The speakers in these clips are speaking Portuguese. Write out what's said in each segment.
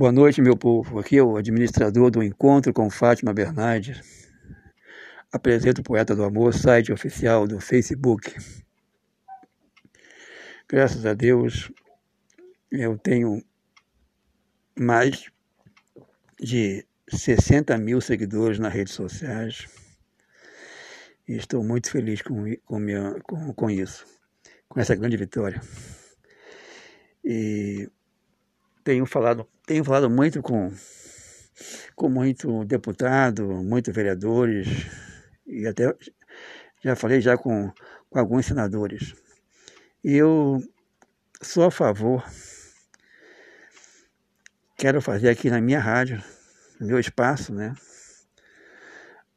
Boa noite, meu povo. Aqui é o administrador do Encontro com Fátima Bernardes. Apresento o Poeta do Amor, site oficial do Facebook. Graças a Deus, eu tenho mais de 60 mil seguidores nas redes sociais. E estou muito feliz com, com, minha, com, com isso, com essa grande vitória. E tenho falado, tenho falado muito com, com muito deputado, muitos vereadores, e até já falei já com, com alguns senadores. E eu sou a favor, quero fazer aqui na minha rádio, no meu espaço, né?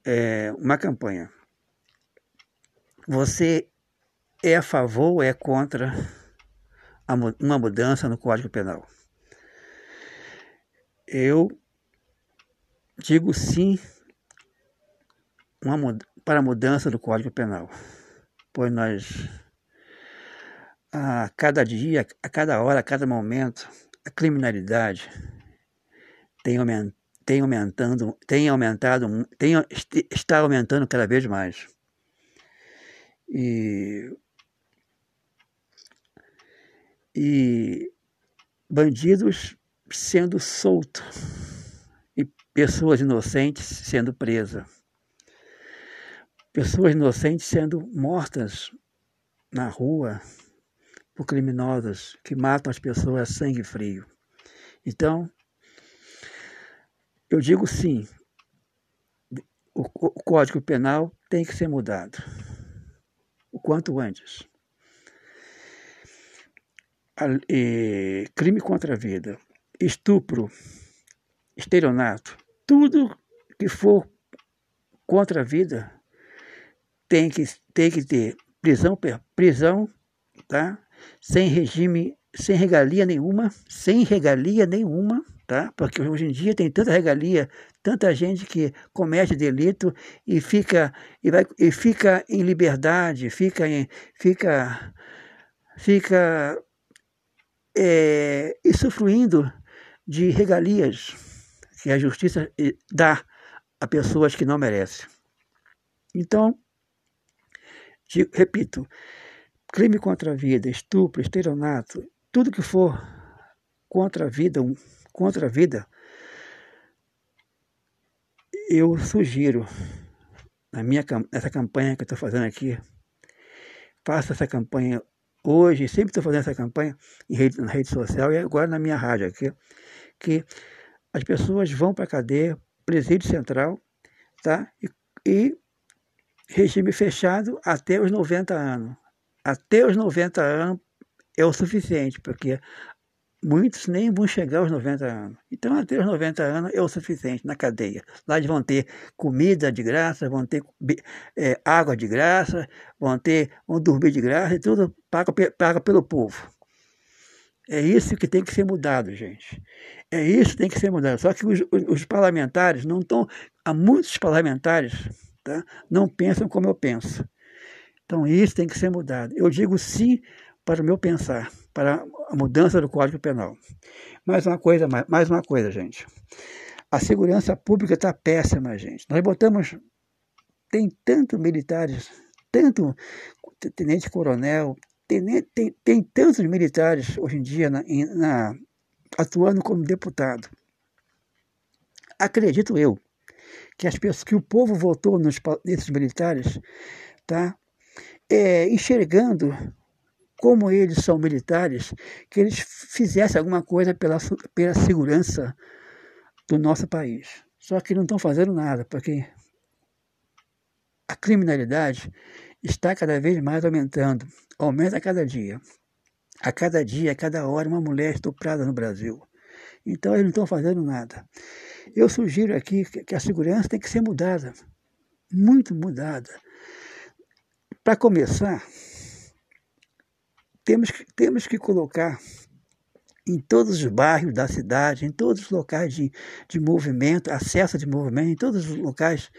É uma campanha. Você é a favor ou é contra uma mudança no Código Penal? Eu digo sim uma, para a mudança do Código Penal, pois nós, a cada dia, a cada hora, a cada momento, a criminalidade tem, tem aumentando, tem aumentado, tem, está aumentando cada vez mais. E, e bandidos sendo soltos e pessoas inocentes sendo presas. Pessoas inocentes sendo mortas na rua por criminosos que matam as pessoas a sangue frio. Então, eu digo sim, o, Código Penal tem que ser mudado o quanto antes. A, e, crime contra a vida, estupro, estelionato, tudo que for contra a vida tem que, tem que ter prisão, prisão, tá? Sem regime, sem regalia nenhuma, sem regalia nenhuma, tá? Porque hoje em dia tem tanta regalia, tanta gente que comete delito e fica e vai e fica em liberdade, fica em, fica fica é, usufruindo de regalias que a justiça eh, dá a pessoas que não merecem. Então, repito, crime contra a vida, estupro, estelionato, tudo que for contra a vida, contra a vida, eu sugiro, na minha, nessa campanha que eu estou fazendo aqui, faça essa campanha hoje, sempre estou fazendo essa campanha em rede, na rede social e agora na minha rádio aqui, que as pessoas vão para a cadeia, presídio central, tá? E, e regime fechado até os 90 anos. Até os 90 anos é o suficiente, porque muitos nem vão chegar aos 90 anos. Então, até os 90 anos é o suficiente na cadeia. Lá eles vão ter comida de graça, vão ter é, água de graça, vão ter, vão dormir de graça e tudo paga, paga pelo povo. É isso que tem que ser mudado, gente. É isso que tem que ser mudado. Só que os, os parlamentares não estão. Há muitos parlamentares tá, não pensam como eu penso. Então, isso tem que ser mudado. Eu digo sim para o meu pensar, para a mudança do Código Penal. Mais uma coisa, mais uma coisa, gente. A segurança pública está péssima, gente. Nós botamos. Tem tanto militares, tanto tenente-coronel, tem, tem, tem tantos militares hoje em dia na, na, atuando como deputado. Acredito eu que as pessoas que o povo votou nos, nesses militares, tá, é, enxergando como eles são militares, que eles fizessem alguma coisa pela, pela segurança do nosso país. Só que não estão fazendo nada, porque a criminalidade está cada vez mais aumentando, aumenta a cada dia. A cada dia, a cada hora, uma mulher estuprada no Brasil. Então eles não estão fazendo nada. Eu sugiro aqui que a segurança tem que ser mudada, muito mudada. Para começar, temos que, temos que colocar em todos os bairros da cidade, em todos os locais de, de movimento, acesso de movimento, em todos os locais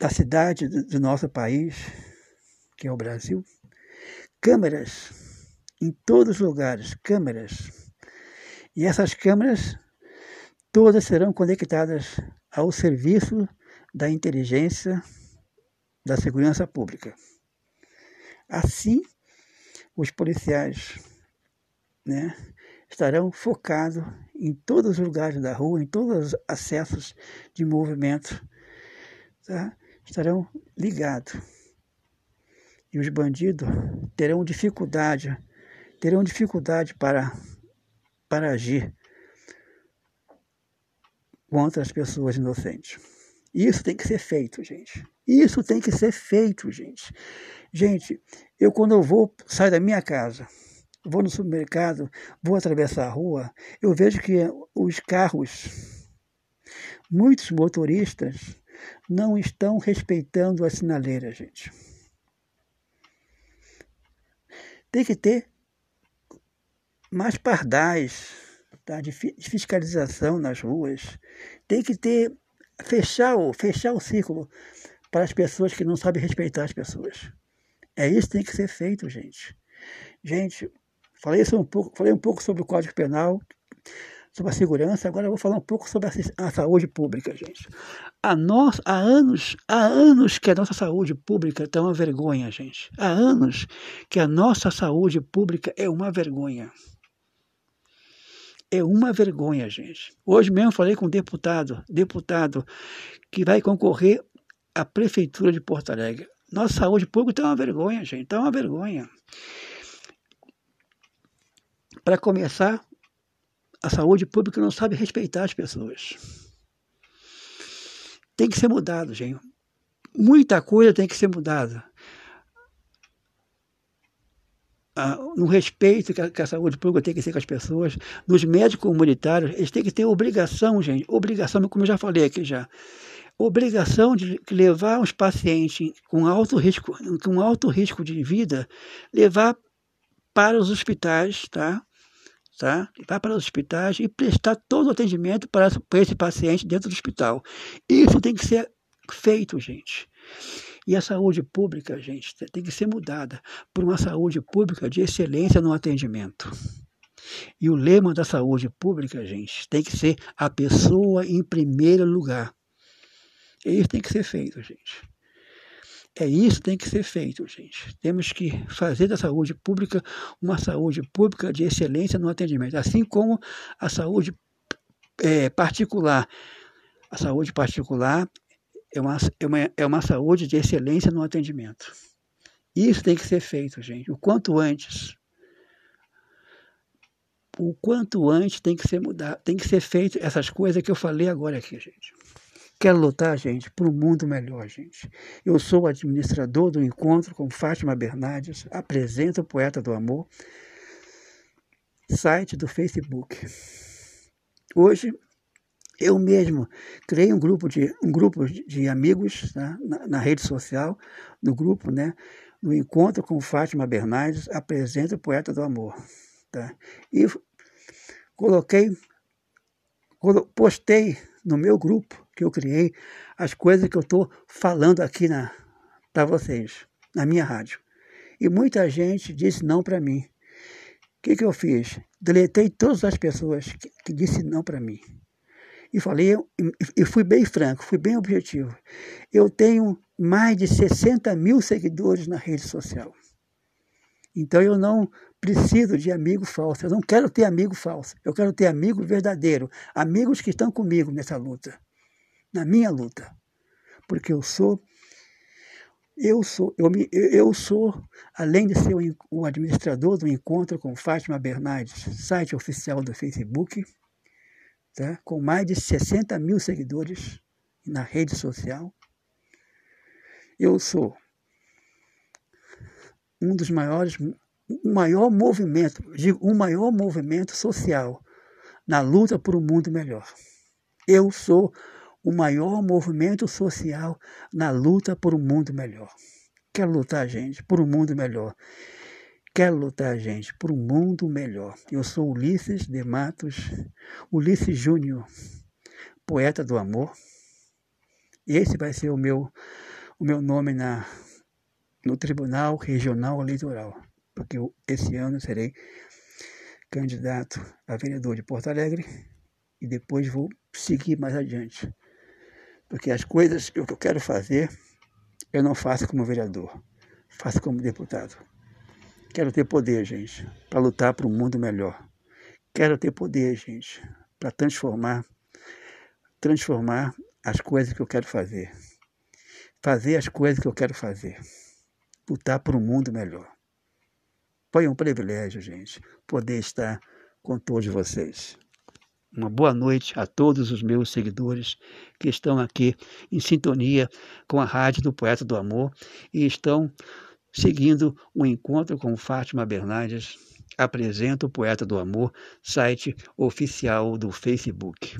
da cidade do, nosso país, que é o Brasil, câmeras em todos os lugares, câmeras. E essas câmeras todas serão conectadas ao serviço da inteligência da segurança pública. Assim, os policiais né, estarão focados em todos os lugares da rua, em todos os acessos de movimento, tá? Estarão ligados. E os bandidos terão dificuldade, terão dificuldade para, para agir contra as pessoas inocentes. Isso tem que ser feito, gente. Isso tem que ser feito, gente. Gente, eu quando eu vou sair da minha casa, vou no supermercado, vou atravessar a rua, eu vejo que os carros, muitos motoristas, não estão respeitando a sinaleira, gente. Tem que ter mais pardais tá? de fiscalização nas ruas. Tem que ter fechar o, fechar o círculo para as pessoas que não sabem respeitar as pessoas. É isso que tem que ser feito, gente. Gente, falei, um pouco, falei um pouco sobre o Código Penal, sobre a segurança, agora eu vou falar um pouco sobre a, a saúde pública, gente. A nós, há anos, há anos que a nossa saúde pública está uma vergonha, gente. Há anos que a nossa saúde pública é uma vergonha. É uma vergonha, gente. Hoje mesmo falei com um deputado, deputado que vai concorrer à prefeitura de Porto Alegre. Nossa saúde pública está uma vergonha, gente. Está uma vergonha. Para começar, a saúde pública não sabe respeitar as pessoas. Tem que ser mudado, gente. Muita coisa tem que ser mudada no respeito que a, que a, saúde pública tem que ser com as pessoas, nos médicos comunitários, eles têm que ter obrigação, gente, obrigação, como eu já falei aqui já, obrigação de levar os pacientes com alto risco, com alto risco de vida, levar para os hospitais, tá? Tá? Levar para os hospitais e prestar todo o atendimento para, esse paciente dentro do hospital. Isso tem que ser feito, gente. E a saúde pública, gente, tem que ser mudada por uma saúde pública de excelência no atendimento. E o lema da saúde pública, gente, tem que ser a pessoa em primeiro lugar. Isso tem que ser feito, gente. É isso que tem que ser feito, gente. Temos que fazer da saúde pública uma saúde pública de excelência no atendimento, assim como a saúde é, particular. A saúde particular é uma, é, uma, é uma saúde de excelência no atendimento. Isso tem que ser feito, gente, o quanto antes. O quanto antes tem que ser mudado, tem que ser feito essas coisas que eu falei agora aqui, gente. Quero lutar, gente, por um mundo melhor, gente. Eu sou administrador do encontro com Fátima Bernardes, apresento o Poeta do Amor, site do Facebook. Hoje eu mesmo criei um grupo de, um grupo de amigos tá? na, na, rede social, no grupo, né? no encontro com Fátima Bernardes, apresenta o Poeta do Amor. Tá? E coloquei, postei no meu grupo que eu criei as coisas que eu estou falando aqui para vocês, na minha rádio. E muita gente disse não para mim. O que, que eu fiz? Deletei todas as pessoas que, que disse não para mim e falei, e fui bem franco, fui bem objetivo. Eu tenho mais de 60 mil seguidores na rede social. Então eu não preciso de amigo falso, eu não quero ter amigo falso, eu quero ter amigo verdadeiro, amigos que estão comigo nessa luta, na minha luta. Porque eu sou eu sou, eu, me, eu sou, além de ser o, o administrador do encontro com Fátima Bernardes, site oficial do Facebook, tá? com mais de 60 mil seguidores na rede social. Eu sou um dos maiores, o maior movimento, digo, o maior movimento social na luta por um mundo melhor. Eu sou o maior movimento social na luta por um mundo melhor. Quero lutar, gente, por um mundo melhor. Quero lutar, gente, por um mundo melhor. Eu sou Ulisses de Matos, Ulisses Júnior, poeta do amor. Esse vai ser o meu, o meu nome na, no Tribunal Regional Eleitoral, porque eu, esse ano serei candidato a vereador de Porto Alegre e depois vou seguir mais adiante. Porque as coisas que eu quero fazer, eu não faço como vereador, faço como deputado. Quero ter poder, gente, para lutar para um mundo melhor. Quero ter poder, gente, para transformar, transformar as coisas que eu quero fazer. Fazer as coisas que eu quero fazer. Lutar por um mundo melhor. Foi um privilégio, gente, poder estar com todos vocês. Uma boa noite a todos os meus seguidores que estão aqui em sintonia com a Rádio do Poeta do Amor e estão seguindo o encontro com Fátima Bernardes. Apresenta o Poeta do Amor, site oficial do Facebook.